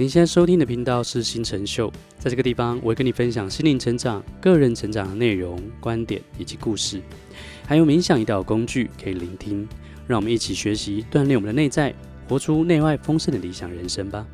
您现在收听的频道是新成秀，在这个地方，我会跟你分享心灵成长、个人成长的内容、观点以及故事，还有冥想一道工具可以聆听。让我们一起学习，锻炼我们的内在，活出内外丰盛的理想人生吧。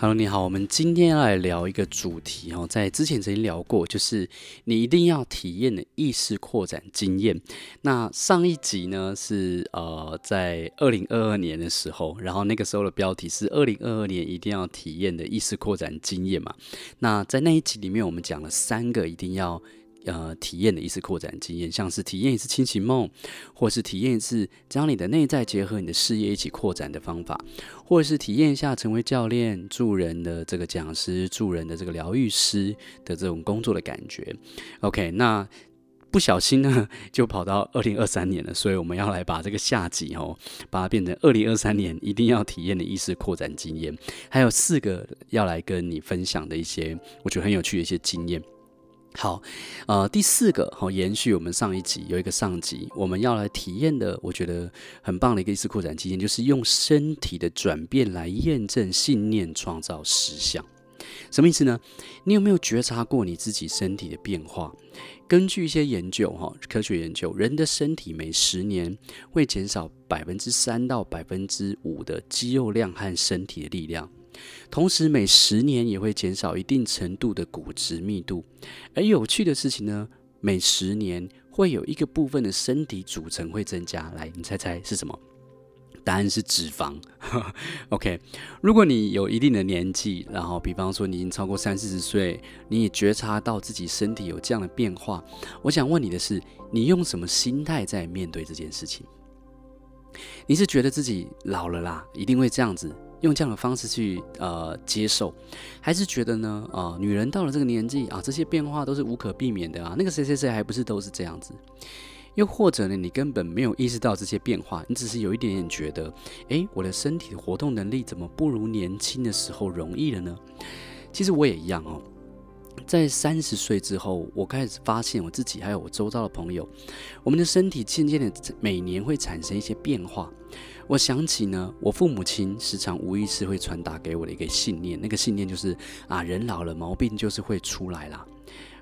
Hello，你好，我们今天要来聊一个主题哦，在之前曾经聊过，就是你一定要体验的意识扩展经验。那上一集呢是呃在二零二二年的时候，然后那个时候的标题是二零二二年一定要体验的意识扩展经验嘛。那在那一集里面，我们讲了三个一定要。呃，体验的意识扩展经验，像是体验一次清醒梦，或是体验一次将你的内在结合你的事业一起扩展的方法，或者是体验一下成为教练、助人的这个讲师、助人的这个疗愈师的这种工作的感觉。OK，那不小心呢，就跑到二零二三年了，所以我们要来把这个下集哦，把它变成二零二三年一定要体验的意识扩展经验，还有四个要来跟你分享的一些我觉得很有趣的一些经验。好，呃，第四个好，延续我们上一集有一个上集，我们要来体验的，我觉得很棒的一个意识扩展经验，就是用身体的转变来验证信念，创造实相。什么意思呢？你有没有觉察过你自己身体的变化？根据一些研究，哈，科学研究，人的身体每十年会减少百分之三到百分之五的肌肉量和身体的力量。同时，每十年也会减少一定程度的骨质密度。而有趣的事情呢，每十年会有一个部分的身体组成会增加。来，你猜猜是什么？答案是脂肪。OK，如果你有一定的年纪，然后比方说你已经超过三四十岁，你也觉察到自己身体有这样的变化，我想问你的是，你用什么心态在面对这件事情？你是觉得自己老了啦，一定会这样子？用这样的方式去呃接受，还是觉得呢啊、女人到了这个年纪啊，这些变化都是无可避免的啊。那个谁谁谁还不是都是这样子？又或者呢，你根本没有意识到这些变化，你只是有一点点觉得，诶，我的身体的活动能力怎么不如年轻的时候容易了呢？其实我也一样哦。在三十岁之后，我开始发现我自己还有我周遭的朋友，我们的身体渐渐的每年会产生一些变化。我想起呢，我父母亲时常无意识会传达给我的一个信念，那个信念就是啊，人老了毛病就是会出来啦。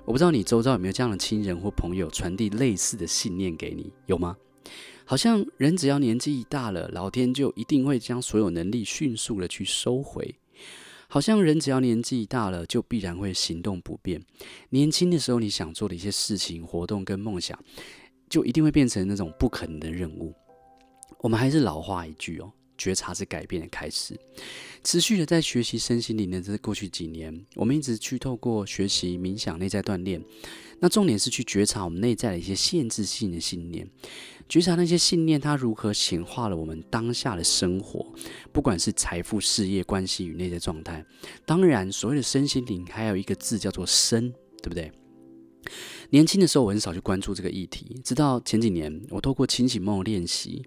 我不知道你周遭有没有这样的亲人或朋友传递类似的信念给你，有吗？好像人只要年纪一大了，老天就一定会将所有能力迅速的去收回。好像人只要年纪一大了，就必然会行动不便。年轻的时候你想做的一些事情、活动跟梦想，就一定会变成那种不可能的任务。我们还是老话一句哦，觉察是改变的开始。持续的在学习身心灵的这是过去几年，我们一直去透过学习冥想、内在锻炼。那重点是去觉察我们内在的一些限制性的信念，觉察那些信念它如何显化了我们当下的生活，不管是财富、事业、关系与内在状态。当然，所谓的身心灵还有一个字叫做身，对不对？年轻的时候，我很少去关注这个议题。直到前几年，我透过清醒梦练习，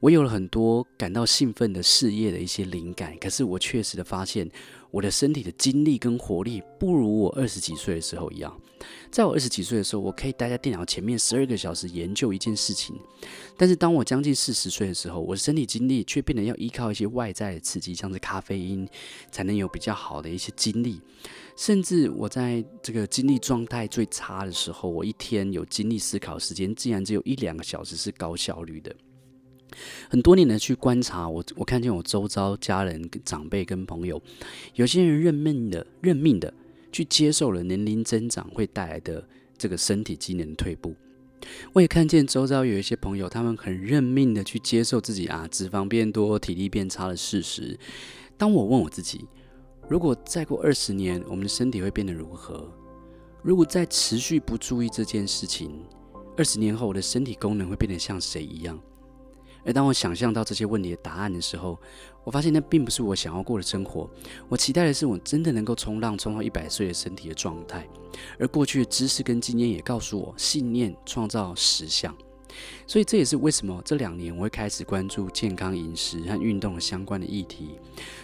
我有了很多感到兴奋的事业的一些灵感。可是，我确实的发现，我的身体的精力跟活力不如我二十几岁的时候一样。在我二十几岁的时候，我可以待在电脑前面十二个小时研究一件事情。但是，当我将近四十岁的时候，我的身体精力却变得要依靠一些外在的刺激，像是咖啡因，才能有比较好的一些精力。甚至我在这个精力状态最差的时候，我一天有精力思考时间，竟然只有一两个小时是高效率的。很多年的去观察，我我看见我周遭家人、长辈跟朋友，有些人认命的、认命的去接受了年龄增长会带来的这个身体机能退步。我也看见周遭有一些朋友，他们很认命的去接受自己啊脂肪变多、体力变差的事实。当我问我自己，如果再过二十年，我们的身体会变得如何？如果再持续不注意这件事情，二十年后我的身体功能会变得像谁一样？而当我想象到这些问题的答案的时候，我发现那并不是我想要过的生活。我期待的是我真的能够冲浪冲到一百岁的身体的状态。而过去的知识跟经验也告诉我，信念创造实相。所以这也是为什么这两年我会开始关注健康饮食和运动相关的议题。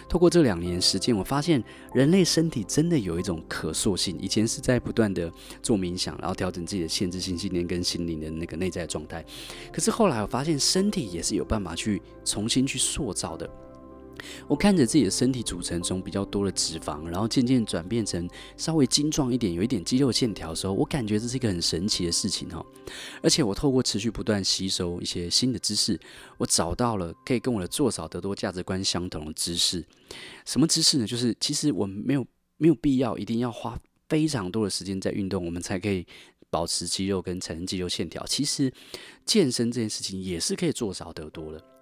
透过这两年时间，我发现人类身体真的有一种可塑性。以前是在不断的做冥想，然后调整自己的限制性信念跟心灵的那个内在状态。可是后来我发现，身体也是有办法去重新去塑造的。我看着自己的身体组成中比较多的脂肪，然后渐渐转变成稍微精壮一点，有一点肌肉线条的时候，我感觉这是一个很神奇的事情哈。而且我透过持续不断吸收一些新的知识，我找到了可以跟我的做少得多价值观相同的知识。什么知识呢？就是其实我们没有没有必要一定要花非常多的时间在运动，我们才可以保持肌肉跟产生肌肉线条。其实健身这件事情也是可以做少得多的。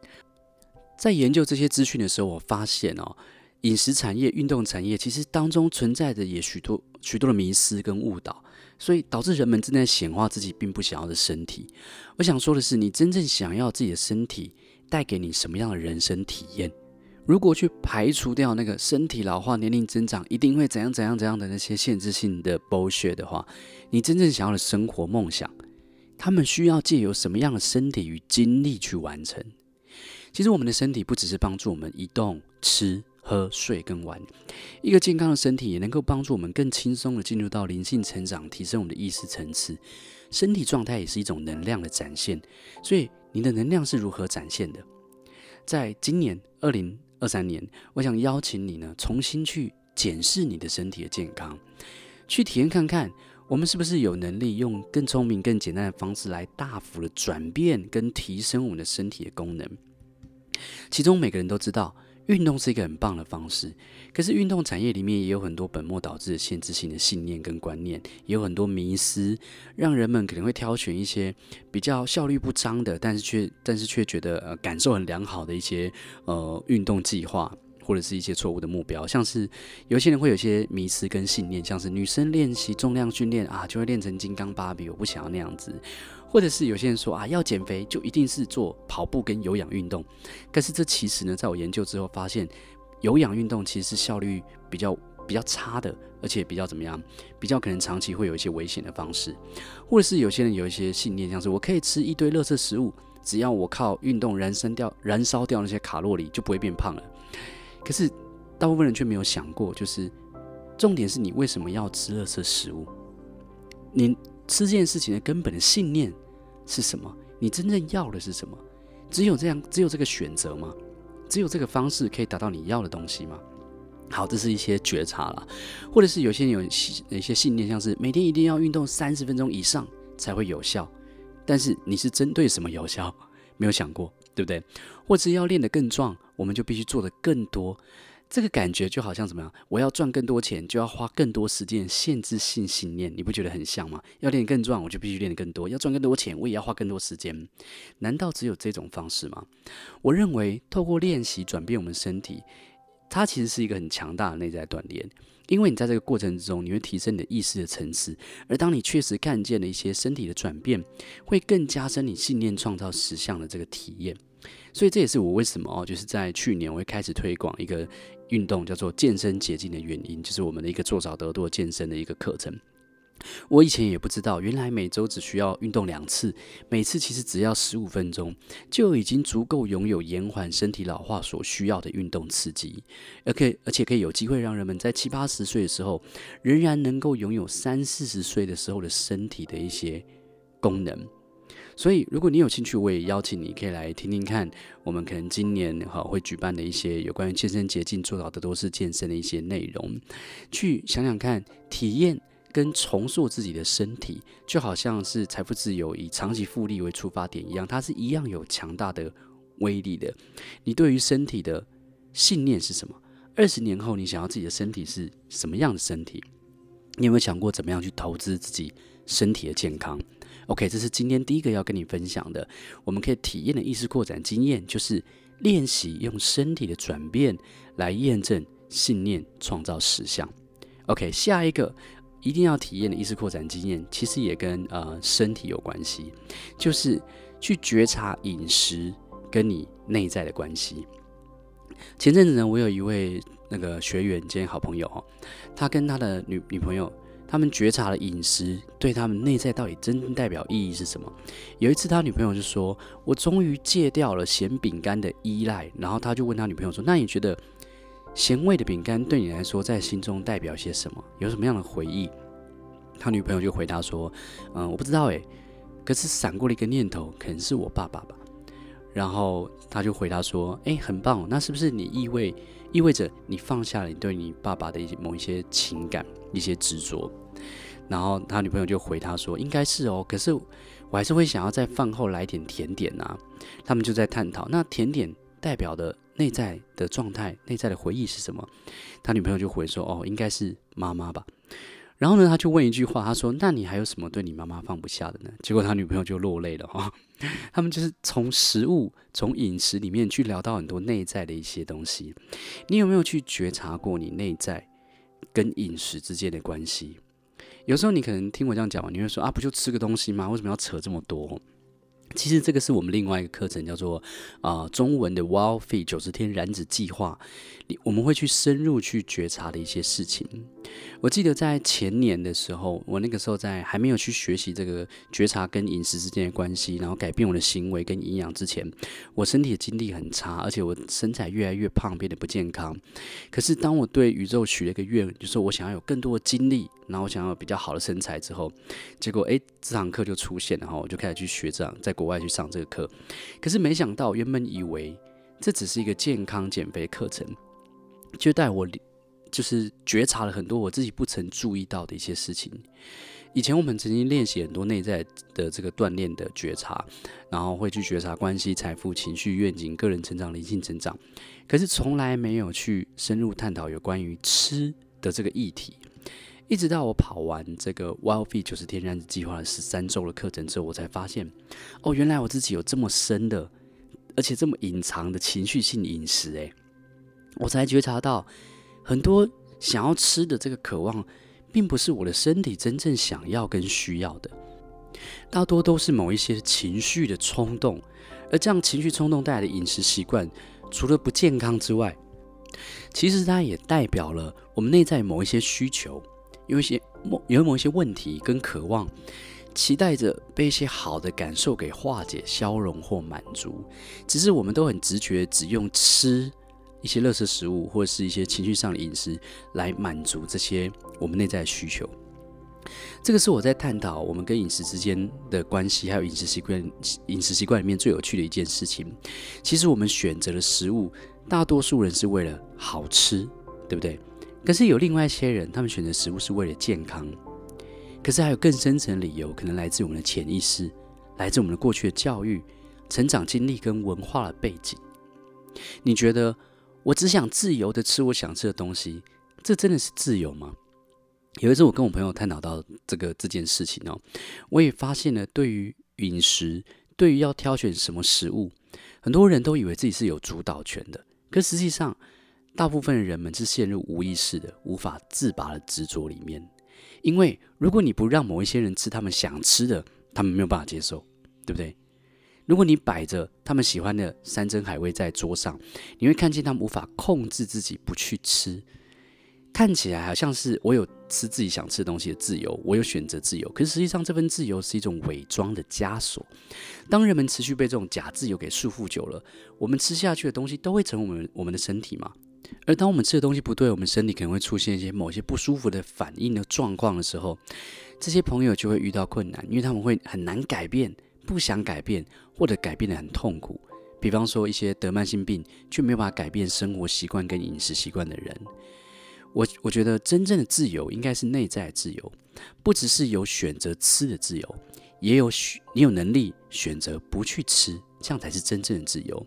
在研究这些资讯的时候，我发现哦，饮食产业、运动产业其实当中存在着也许多许多的迷失跟误导，所以导致人们正在显化自己并不想要的身体。我想说的是，你真正想要自己的身体带给你什么样的人生体验？如果去排除掉那个身体老化、年龄增长一定会怎样怎样怎样的那些限制性的 bullshit 的话，你真正想要的生活梦想，他们需要借由什么样的身体与精力去完成？其实我们的身体不只是帮助我们移动、吃、喝、睡跟玩，一个健康的身体也能够帮助我们更轻松的进入到灵性成长，提升我们的意识层次。身体状态也是一种能量的展现，所以你的能量是如何展现的？在今年二零二三年，我想邀请你呢，重新去检视你的身体的健康，去体验看看，我们是不是有能力用更聪明、更简单的方式来大幅的转变跟提升我们的身体的功能。其中每个人都知道，运动是一个很棒的方式。可是运动产业里面也有很多本末倒置限制性的信念跟观念，也有很多迷思，让人们可能会挑选一些比较效率不彰的，但是却但是却觉得呃感受很良好的一些呃运动计划，或者是一些错误的目标。像是有些人会有些迷失跟信念，像是女生练习重量训练啊，就会练成金刚芭比，我不想要那样子。或者是有些人说啊，要减肥就一定是做跑步跟有氧运动，但是这其实呢，在我研究之后发现，有氧运动其实是效率比较比较差的，而且比较怎么样，比较可能长期会有一些危险的方式。或者是有些人有一些信念，像是我可以吃一堆垃圾食物，只要我靠运动燃烧掉燃烧掉那些卡路里，就不会变胖了。可是大部分人却没有想过，就是重点是你为什么要吃垃圾食物？你吃这件事情的根本的信念。是什么？你真正要的是什么？只有这样，只有这个选择吗？只有这个方式可以达到你要的东西吗？好，这是一些觉察啦，或者是有些人有一些信念，像是每天一定要运动三十分钟以上才会有效。但是你是针对什么有效？没有想过，对不对？或者要练得更壮，我们就必须做得更多。这个感觉就好像怎么样？我要赚更多钱，就要花更多时间。限制性信念，你不觉得很像吗？要练更壮，我就必须练得更多；要赚更多钱，我也要花更多时间。难道只有这种方式吗？我认为，透过练习转变我们身体，它其实是一个很强大的内在锻炼。因为你在这个过程之中，你会提升你的意识的层次，而当你确实看见了一些身体的转变，会更加深你信念创造实相的这个体验。所以这也是我为什么哦，就是在去年我会开始推广一个运动，叫做健身捷径的原因，就是我们的一个做少得多健身的一个课程。我以前也不知道，原来每周只需要运动两次，每次其实只要十五分钟，就已经足够拥有延缓身体老化所需要的运动刺激，而可以而且可以有机会让人们在七八十岁的时候，仍然能够拥有三四十岁的时候的身体的一些功能。所以，如果你有兴趣，我也邀请你可以来听听看，我们可能今年哈会举办的一些有关于健身捷径做到的都是健身的一些内容，去想想看，体验跟重塑自己的身体，就好像是财富自由以长期复利为出发点一样，它是一样有强大的威力的。你对于身体的信念是什么？二十年后，你想要自己的身体是什么样的身体？你有没有想过怎么样去投资自己身体的健康？OK，这是今天第一个要跟你分享的，我们可以体验的意识扩展经验，就是练习用身体的转变来验证信念创造实相。OK，下一个一定要体验的意识扩展经验，其实也跟呃身体有关系，就是去觉察饮食跟你内在的关系。前阵子呢，我有一位那个学员兼好朋友哦，他跟他的女女朋友。他们觉察了饮食对他们内在到底真正代表意义是什么。有一次，他女朋友就说：“我终于戒掉了咸饼干的依赖。”然后他就问他女朋友说：“那你觉得咸味的饼干对你来说在心中代表些什么？有什么样的回忆？”他女朋友就回答说：“嗯，我不知道诶，可是闪过了一个念头，可能是我爸爸吧。”然后他就回答说：“诶，很棒，那是不是你意味意味着你放下了你对你爸爸的一些某一些情感、一些执着？”然后他女朋友就回他说：“应该是哦，可是我还是会想要在饭后来点甜点啊。”他们就在探讨，那甜点代表的内在的状态、内在的回忆是什么？他女朋友就回说：“哦，应该是妈妈吧。”然后呢，他就问一句话，他说：“那你还有什么对你妈妈放不下的呢？”结果他女朋友就落泪了哈。他们就是从食物、从饮食里面去聊到很多内在的一些东西。你有没有去觉察过你内在跟饮食之间的关系？有时候你可能听我这样讲，你会说：“啊，不就吃个东西吗？为什么要扯这么多？”其实这个是我们另外一个课程，叫做啊、中文的 Wild f e e 九十天燃脂计划，我们会去深入去觉察的一些事情。我记得在前年的时候，我那个时候在还没有去学习这个觉察跟饮食之间的关系，然后改变我的行为跟营养之前，我身体的精力很差，而且我身材越来越胖，变得不健康。可是当我对宇宙许了一个愿，就是我想要有更多的精力，然后我想要比较好的身材之后，结果诶，这堂课就出现了，然后我就开始去学这样，在国外去上这个课。可是没想到，原本以为这只是一个健康减肥课程，就带我。就是觉察了很多我自己不曾注意到的一些事情。以前我们曾经练习很多内在的这个锻炼的觉察，然后会去觉察关系、财富、情绪、愿景、个人成长、灵性成长，可是从来没有去深入探讨有关于吃的这个议题。一直到我跑完这个 Wild Feed 九十天燃脂计划的十三周的课程之后，我才发现，哦，原来我自己有这么深的，而且这么隐藏的情绪性饮食。诶，我才觉察到。很多想要吃的这个渴望，并不是我的身体真正想要跟需要的，大多都是某一些情绪的冲动，而这样情绪冲动带来的饮食习惯，除了不健康之外，其实它也代表了我们内在某一些需求，有一些某有某一些问题跟渴望，期待着被一些好的感受给化解、消融或满足，只是我们都很直觉，只用吃。一些垃圾食物，或是一些情绪上的饮食，来满足这些我们内在的需求。这个是我在探讨我们跟饮食之间的关系，还有饮食习惯、饮食习惯里面最有趣的一件事情。其实我们选择的食物，大多数人是为了好吃，对不对？可是有另外一些人，他们选择食物是为了健康。可是还有更深层的理由，可能来自我们的潜意识，来自我们的过去的教育、成长经历跟文化的背景。你觉得？我只想自由的吃我想吃的东西，这真的是自由吗？有一次我跟我朋友探讨到这个这件事情哦，我也发现了，对于饮食，对于要挑选什么食物，很多人都以为自己是有主导权的，可实际上，大部分的人们是陷入无意识的、无法自拔的执着里面。因为如果你不让某一些人吃他们想吃的，他们没有办法接受，对不对？如果你摆着他们喜欢的山珍海味在桌上，你会看见他们无法控制自己不去吃，看起来好像是我有吃自己想吃的东西的自由，我有选择自由。可是实际上，这份自由是一种伪装的枷锁。当人们持续被这种假自由给束缚久了，我们吃下去的东西都会成为我们我们的身体嘛。而当我们吃的东西不对，我们身体可能会出现一些某些不舒服的反应的状况的时候，这些朋友就会遇到困难，因为他们会很难改变。不想改变，或者改变得很痛苦，比方说一些得慢性病却没有办法改变生活习惯跟饮食习惯的人，我我觉得真正的自由应该是内在自由，不只是有选择吃的自由，也有选你有能力选择不去吃，这样才是真正的自由。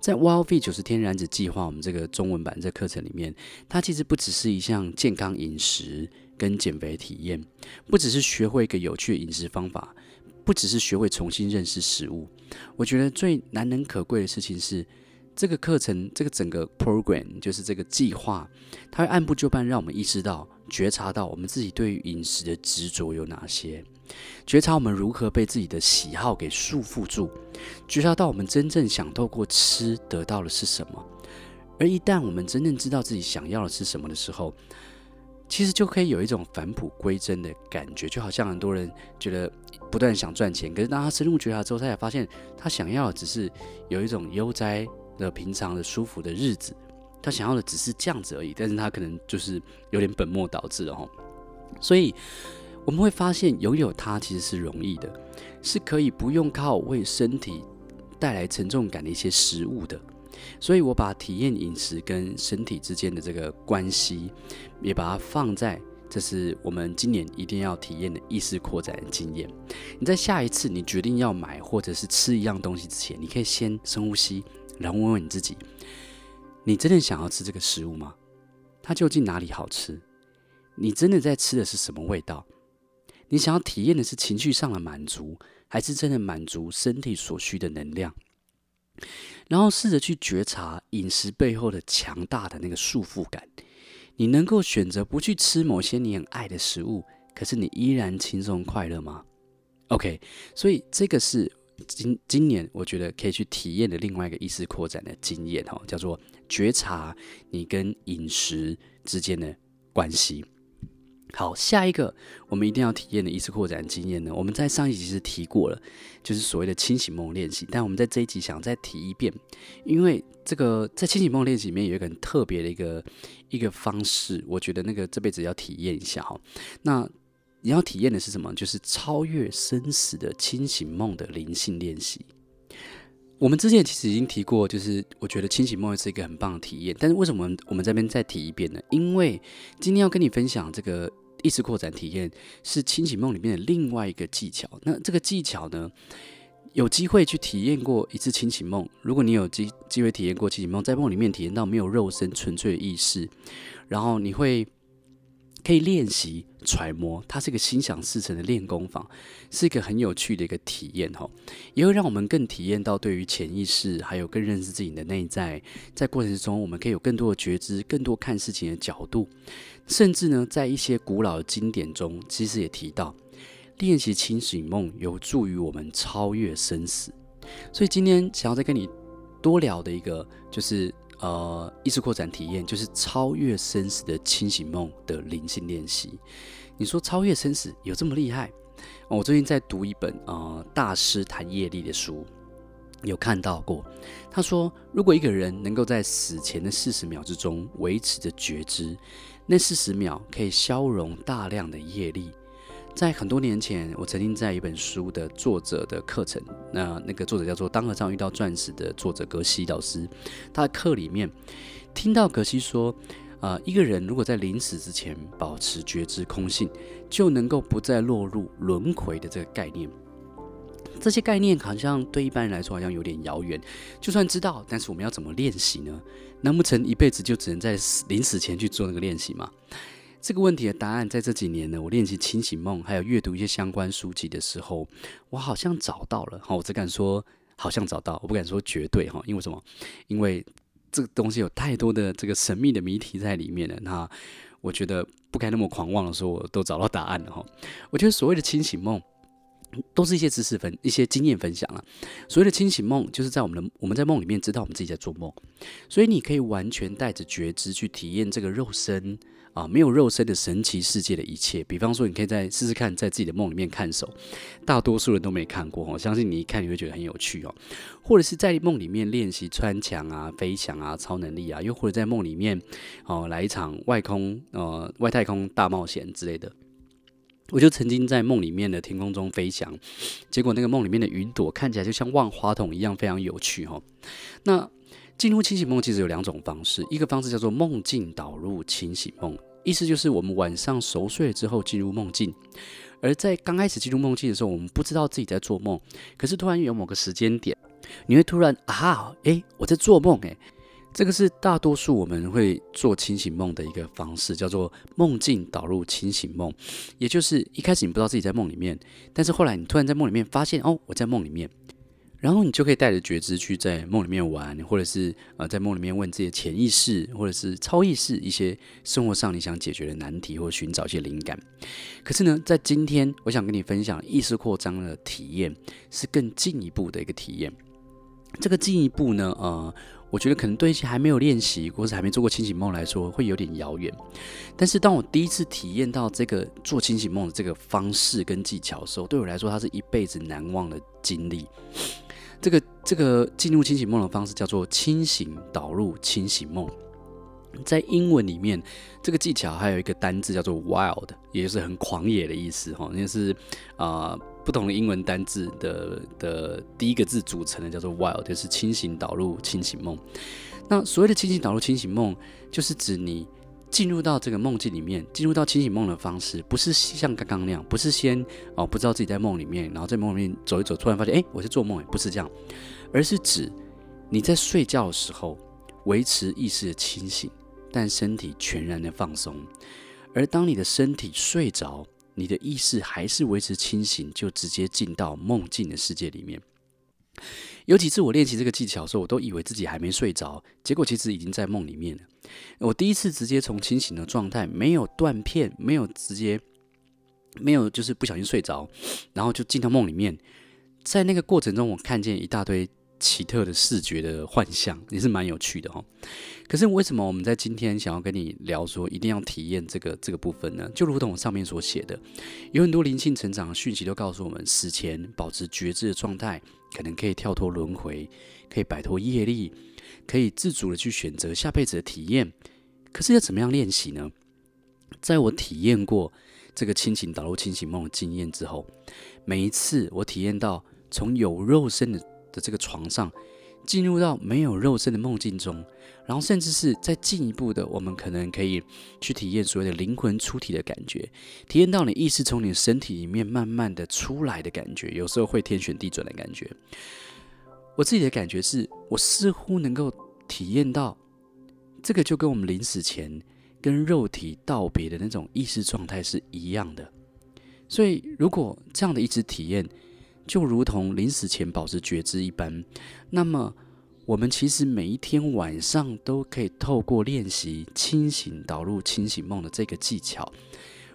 在 Wild Feed 九十天燃脂计划，我们这个中文版这课程里面，它其实不只是一项健康饮食跟减肥体验，不只是学会一个有趣的饮食方法。不只是学会重新认识食物，我觉得最难能可贵的事情是，这个课程，这个整个 program，就是这个计划，它会按部就班，让我们意识到、觉察到我们自己对于饮食的执着有哪些，觉察我们如何被自己的喜好给束缚住，觉察到我们真正想透过吃得到的是什么，而一旦我们真正知道自己想要的是什么的时候，其实就可以有一种返璞归真的感觉，就好像很多人觉得不断想赚钱，可是当他深入觉察之后，他才发现他想要的只是有一种悠哉的、平常的、舒服的日子，他想要的只是这样子而已。但是他可能就是有点本末倒置了哈。所以我们会发现，拥有它其实是容易的，是可以不用靠为身体带来沉重感的一些食物的。所以我把体验饮食跟身体之间的这个关系，也把它放在这是我们今年一定要体验的意识扩展的经验。你在下一次你决定要买或者是吃一样东西之前，你可以先深呼吸，然后问问你自己：你真的想要吃这个食物吗？它究竟哪里好吃？你真的在吃的是什么味道？你想要体验的是情绪上的满足，还是真的满足身体所需的能量？然后试着去觉察饮食背后的强大的那个束缚感。你能够选择不去吃某些你很爱的食物，可是你依然轻松快乐吗？OK，所以这个是今今年我觉得可以去体验的另外一个意识扩展的经验哈，叫做觉察你跟饮食之间的关系。好，下一个我们一定要体验的意识扩展经验呢，我们在上一集是提过了，就是所谓的清醒梦练习。但我们在这一集想再提一遍，因为这个在清醒梦练习里面有一个很特别的一个一个方式，我觉得那个这辈子要体验一下哈。那你要体验的是什么？就是超越生死的清醒梦的灵性练习。我们之前其实已经提过，就是我觉得清醒梦是一个很棒的体验。但是为什么我们这边再提一遍呢？因为今天要跟你分享这个。意识扩展体验是清醒梦里面的另外一个技巧。那这个技巧呢，有机会去体验过一次清醒梦。如果你有机机会体验过清醒梦，在梦里面体验到没有肉身、纯粹的意识，然后你会。可以练习揣摩，它是一个心想事成的练功坊，是一个很有趣的一个体验哈，也会让我们更体验到对于潜意识，还有更认识自己的内在。在过程中，我们可以有更多的觉知，更多看事情的角度，甚至呢，在一些古老的经典中，其实也提到练习清醒梦有助于我们超越生死。所以今天想要再跟你多聊的一个就是。呃，意识扩展体验就是超越生死的清醒梦的灵性练习。你说超越生死有这么厉害？我最近在读一本呃大师谈业力的书，有看到过。他说，如果一个人能够在死前的四十秒之中维持着觉知，那四十秒可以消融大量的业力。在很多年前，我曾经在一本书的作者的课程，那那个作者叫做《当和尚遇到钻石》的作者格西老师，他的课里面听到格西说，呃，一个人如果在临死之前保持觉知空性，就能够不再落入轮回的这个概念。这些概念好像对一般人来说好像有点遥远，就算知道，但是我们要怎么练习呢？难不成一辈子就只能在临死前去做那个练习吗？这个问题的答案，在这几年呢，我练习清醒梦，还有阅读一些相关书籍的时候，我好像找到了。哈，我只敢说好像找到，我不敢说绝对哈。因为什么？因为这个东西有太多的这个神秘的谜题在里面了。那我觉得不该那么狂妄的说，我都找到答案了哈。我觉得所谓的清醒梦，都是一些知识分、一些经验分享啊。所谓的清醒梦，就是在我们的我们在梦里面知道我们自己在做梦，所以你可以完全带着觉知去体验这个肉身。啊，没有肉身的神奇世界的一切，比方说，你可以在试试看，在自己的梦里面看手，大多数人都没看过，我相信你一看你会觉得很有趣哦。或者是在梦里面练习穿墙啊、飞翔啊、超能力啊，又或者在梦里面哦来一场外空呃外太空大冒险之类的。我就曾经在梦里面的天空中飞翔，结果那个梦里面的云朵看起来就像万花筒一样，非常有趣哈。那进入清醒梦其实有两种方式，一个方式叫做梦境导入清醒梦，意思就是我们晚上熟睡之后进入梦境，而在刚开始进入梦境的时候，我们不知道自己在做梦，可是突然有某个时间点，你会突然啊，诶，我在做梦，诶，这个是大多数我们会做清醒梦的一个方式，叫做梦境导入清醒梦，也就是一开始你不知道自己在梦里面，但是后来你突然在梦里面发现，哦，我在梦里面。然后你就可以带着觉知去在梦里面玩，或者是呃在梦里面问自己的潜意识，或者是超意识一些生活上你想解决的难题，或寻找一些灵感。可是呢，在今天我想跟你分享意识扩张的体验，是更进一步的一个体验。这个进一步呢，呃，我觉得可能对一些还没有练习或者还没做过清醒梦来说，会有点遥远。但是当我第一次体验到这个做清醒梦的这个方式跟技巧的时候，对我来说，它是一辈子难忘的经历。这个这个进入清醒梦的方式叫做清醒导入清醒梦，在英文里面，这个技巧还有一个单字叫做 wild，也就是很狂野的意思哈，那是啊、不同的英文单字的的第一个字组成的，叫做 while，就是清醒导入清醒梦。那所谓的清醒导入清醒梦，就是指你进入到这个梦境里面，进入到清醒梦的方式，不是像刚刚那样，不是先哦不知道自己在梦里面，然后在梦里面走一走，突然发现哎我是做梦，不是这样，而是指你在睡觉的时候维持意识的清醒，但身体全然的放松，而当你的身体睡着。你的意识还是维持清醒，就直接进到梦境的世界里面。有几次我练习这个技巧的时候，我都以为自己还没睡着，结果其实已经在梦里面了。我第一次直接从清醒的状态，没有断片，没有直接，没有就是不小心睡着，然后就进到梦里面。在那个过程中，我看见一大堆。奇特的视觉的幻象也是蛮有趣的哈。可是为什么我们在今天想要跟你聊说一定要体验这个这个部分呢？就如同我上面所写的，有很多灵性成长的讯息都告诉我们，死前保持觉知的状态，可能可以跳脱轮回，可以摆脱业力，可以自主的去选择下辈子的体验。可是要怎么样练习呢？在我体验过这个清醒导入清醒梦的经验之后，每一次我体验到从有肉身的的这个床上，进入到没有肉身的梦境中，然后甚至是再进一步的，我们可能可以去体验所谓的灵魂出体的感觉，体验到你意识从你的身体里面慢慢的出来的感觉，有时候会天旋地转的感觉。我自己的感觉是，我似乎能够体验到，这个就跟我们临死前跟肉体道别的那种意识状态是一样的。所以，如果这样的一直体验，就如同临死前保持觉知一般，那么我们其实每一天晚上都可以透过练习清醒导入清醒梦的这个技巧，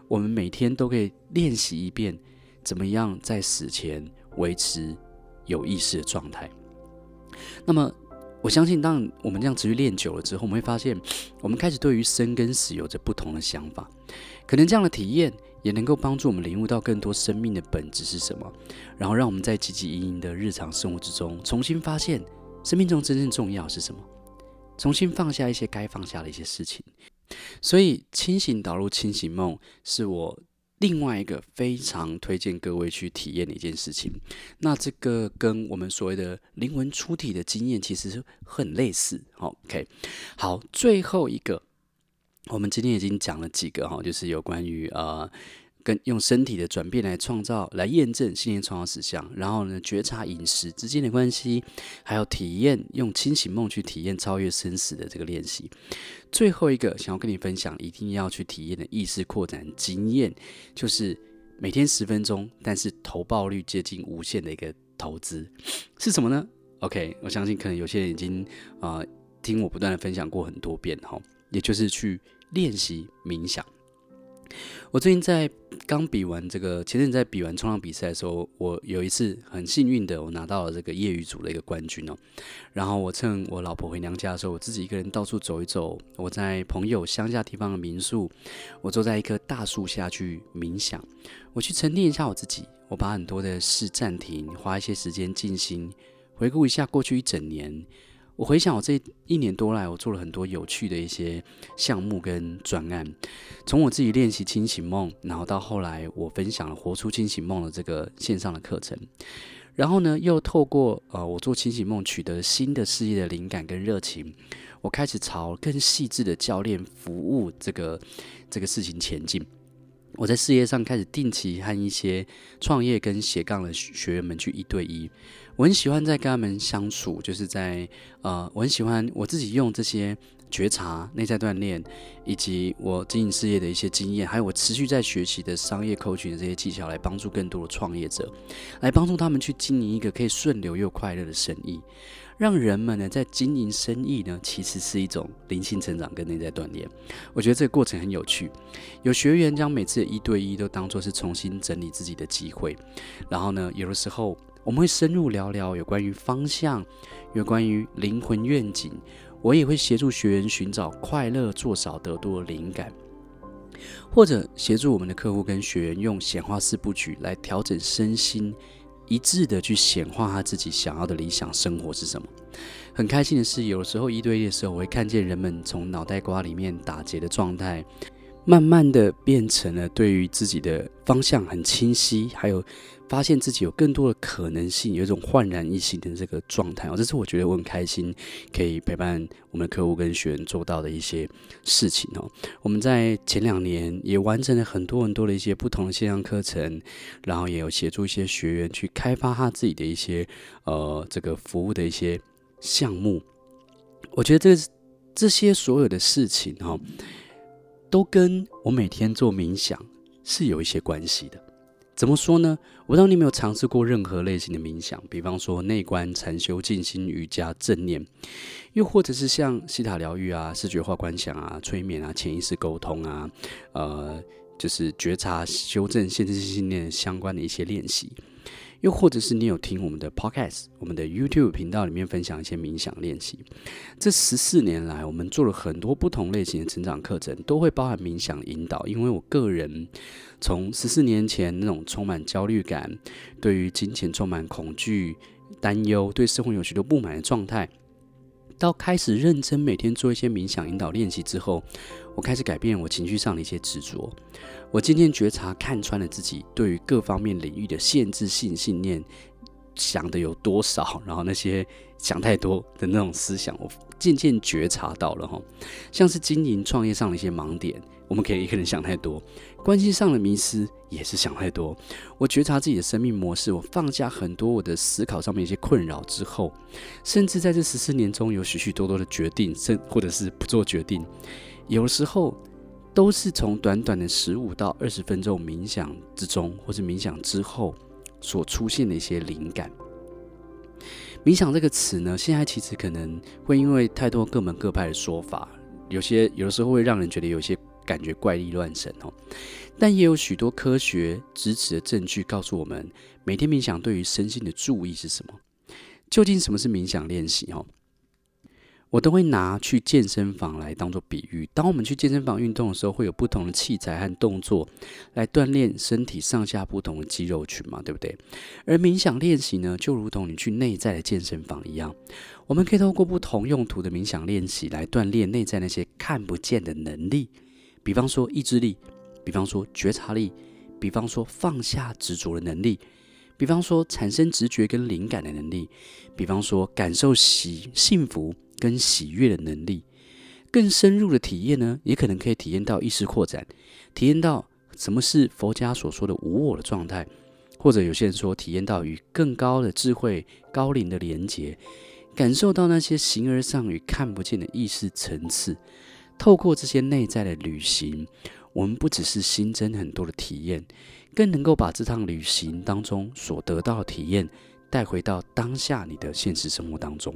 我们每天都可以练习一遍，怎么样在死前维持有意识的状态。那么我相信，当我们这样持续练久了之后，我们会发现，我们开始对于生跟死有着不同的想法，可能这样的体验。也能够帮助我们领悟到更多生命的本质是什么，然后让我们在汲汲营营的日常生活之中，重新发现生命中真正重要是什么，重新放下一些该放下的一些事情。所以，清醒导入清醒梦是我另外一个非常推荐各位去体验的一件事情。那这个跟我们所谓的灵魂出体的经验其实很类似。OK，好，最后一个。我们今天已经讲了几个哈，就是有关于呃，跟用身体的转变来创造、来验证信念创造实相，然后呢，觉察饮食之间的关系，还有体验用清醒梦去体验超越生死的这个练习。最后一个想要跟你分享，一定要去体验的意识扩展经验，就是每天十分钟，但是投报率接近无限的一个投资，是什么呢？OK，我相信可能有些人已经啊、听我不断的分享过很多遍哈，也就是去。练习冥想。我最近在刚比完这个，前阵在比完冲浪比赛的时候，我有一次很幸运的，我拿到了这个业余组的一个冠军哦。然后我趁我老婆回娘家的时候，我自己一个人到处走一走。我在朋友乡下地方的民宿，我坐在一棵大树下去冥想，我去沉淀一下我自己。我把很多的事暂停，花一些时间静心，回顾一下过去一整年。我回想我这一年多来，我做了很多有趣的一些项目跟专案，从我自己练习清醒梦，然后到后来我分享了活出清醒梦的这个线上的课程，然后呢，又透过呃我做清醒梦取得新的事业的灵感跟热情，我开始朝更细致的教练服务这个这个事情前进。我在事业上开始定期和一些创业跟斜杠的学员们去一对一。我很喜欢在跟他们相处，就是在呃，我很喜欢我自己用这些觉察、内在锻炼，以及我经营事业的一些经验，还有我持续在学习的商业 coaching 的这些技巧，来帮助更多的创业者，来帮助他们去经营一个可以顺流又快乐的生意，让人们呢在经营生意呢，其实是一种灵性成长跟内在锻炼。我觉得这个过程很有趣。有学员将每次的一对一都当作是重新整理自己的机会，然后呢，有的时候。我们会深入聊聊有关于方向，有关于灵魂愿景。我也会协助学员寻找快乐做少得多的灵感，或者协助我们的客户跟学员用显化四部曲来调整身心，一致的去显化他自己想要的理想生活是什么。很开心的是，有时候一对一的时候，我会看见人们从脑袋瓜里面打结的状态。慢慢的变成了对于自己的方向很清晰，还有发现自己有更多的可能性，有一种焕然一新的这个状态哦，这是我觉得我很开心可以陪伴我们的客户跟学员做到的一些事情哦。我们在前两年也完成了很多很多的一些不同的线上课程，然后也有协助一些学员去开发他自己的一些呃这个服务的一些项目。我觉得这这些所有的事情、哦。都跟我每天做冥想是有一些关系的。怎么说呢？我不知道你有没有尝试过任何类型的冥想，比方说内观、禅修、静心、瑜伽、正念，又或者是像西塔疗愈啊、视觉化观想啊、催眠啊、潜意识沟通啊，呃，就是觉察、修正限制性信念相关的一些练习。又或者是你有听我们的 Podcast，我们的 YouTube 频道里面分享一些冥想练习。这十四年来，我们做了很多不同类型的成长课程，都会包含冥想引导。因为我个人从十四年前那种充满焦虑感、对于金钱充满恐惧、担忧、对生活有许多不满的状态，到开始认真每天做一些冥想引导练习之后，我开始改变我情绪上的一些执着。我今天觉察看穿了自己对于各方面领域的限制性信念想的有多少，然后那些想太多的那种思想，我渐渐觉察到了哈，像是经营创业上的一些盲点，我们可以一个人想太多；关系上的迷失也是想太多。我觉察自己的生命模式，我放下很多我的思考上面一些困扰之后，甚至在这十四年中有许许多多的决定，甚或者是不做决定，有时候。都是从短短的十五到二十分钟冥想之中，或是冥想之后所出现的一些灵感。冥想这个词呢，现在其实可能会因为太多各门各派的说法，有些有的时候会让人觉得有些感觉怪力乱神哦。但也有许多科学支持的证据告诉我们，每天冥想对于身心的注意是什么？究竟什么是冥想练习？哦？我都会拿去健身房来当做比喻。当我们去健身房运动的时候，会有不同的器材和动作来锻炼身体上下不同的肌肉群嘛，对不对？而冥想练习呢，就如同你去内在的健身房一样，我们可以透过不同用途的冥想练习来锻炼内在那些看不见的能力，比方说意志力，比方说觉察力，比方说放下执着的能力，比方说产生直觉跟灵感的能力，比方说感受喜幸福。跟喜悦的能力，更深入的体验呢，也可能可以体验到意识扩展，体验到什么是佛家所说的无我的状态，或者有些人说体验到与更高的智慧、高灵的连结，感受到那些形而上与看不见的意识层次。透过这些内在的旅行，我们不只是新增很多的体验，更能够把这趟旅行当中所得到的体验带回到当下你的现实生活当中。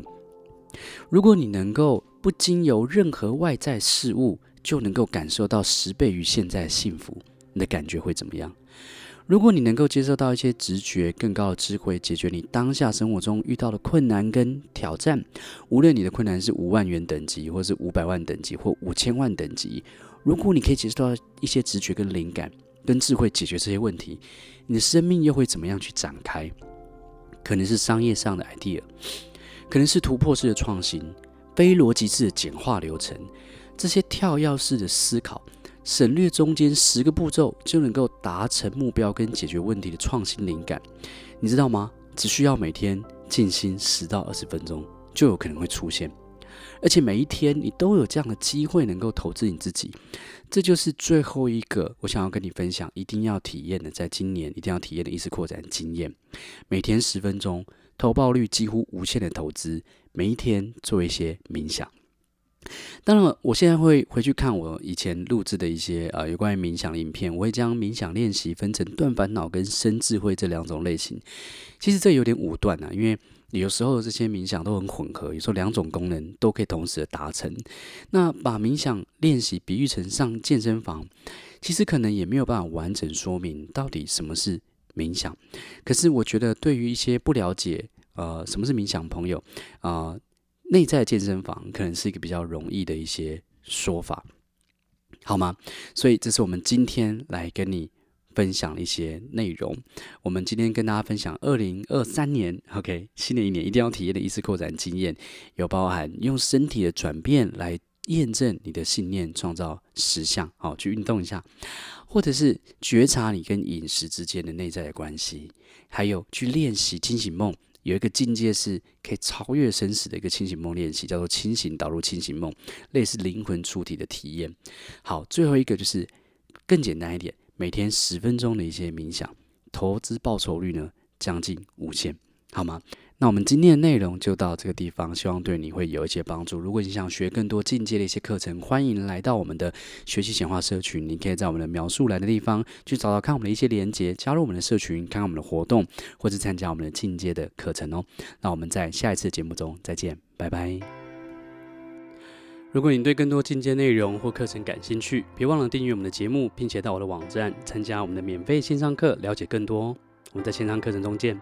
如果你能够不经由任何外在事物，就能够感受到十倍于现在的幸福，你的感觉会怎么样？如果你能够接受到一些直觉、更高的智慧，解决你当下生活中遇到的困难跟挑战，无论你的困难是五万元等级，或是五百万等级，或五千万等级，如果你可以接受到一些直觉跟灵感跟智慧，解决这些问题，你的生命又会怎么样去展开？可能是商业上的 idea。可能是突破式的创新，非逻辑式的简化流程，这些跳跃式的思考，省略中间十个步骤就能够达成目标跟解决问题的创新灵感，你知道吗？只需要每天静心十到二十分钟，就有可能会出现，而且每一天你都有这样的机会能够投资你自己，这就是最后一个我想要跟你分享，一定要体验的，在今年一定要体验的意识扩展经验，每天十分钟。投报率几乎无限的投资，每一天做一些冥想。当然，我现在会回去看我以前录制的一些呃有关于冥想的影片，我会将冥想练习分成断烦恼跟生智慧这两种类型。其实这有点武断啊，因为有时候这些冥想都很混合，有时候两种功能都可以同时达成。那把冥想练习比喻成上健身房，其实可能也没有办法完整说明到底什么是。冥想，可是我觉得对于一些不了解呃什么是冥想朋友啊，内在健身房可能是一个比较容易的一些说法，好吗？所以这是我们今天来跟你分享一些内容。我们今天跟大家分享二零二三年，OK，新的一年一定要体验的意识扩展经验，有包含用身体的转变来验证你的信念，创造实相，好，去运动一下，或者是觉察你跟饮食之间的内在的关系，还有去练习清醒梦。有一个境界是可以超越生死的一个清醒梦练习，叫做清醒导入清醒梦，类似灵魂出体的体验。好，最后一个就是更简单一点，每天十分钟的一些冥想，投资报酬率呢将近无限，好吗？那我们今天的内容就到这个地方，希望对你会有一些帮助。如果你想学更多进阶的一些课程，欢迎来到我们的学习显化社群。你可以在我们的描述栏的地方去找找看我们的一些连接，加入我们的社群，看看我们的活动，或是参加我们的进阶的课程哦。那我们在下一次节目中再见，拜拜。如果你对更多进阶内容或课程感兴趣，别忘了订阅我们的节目，并且到我的网站参加我们的免费线上课，了解更多哦。我们在线上课程中见。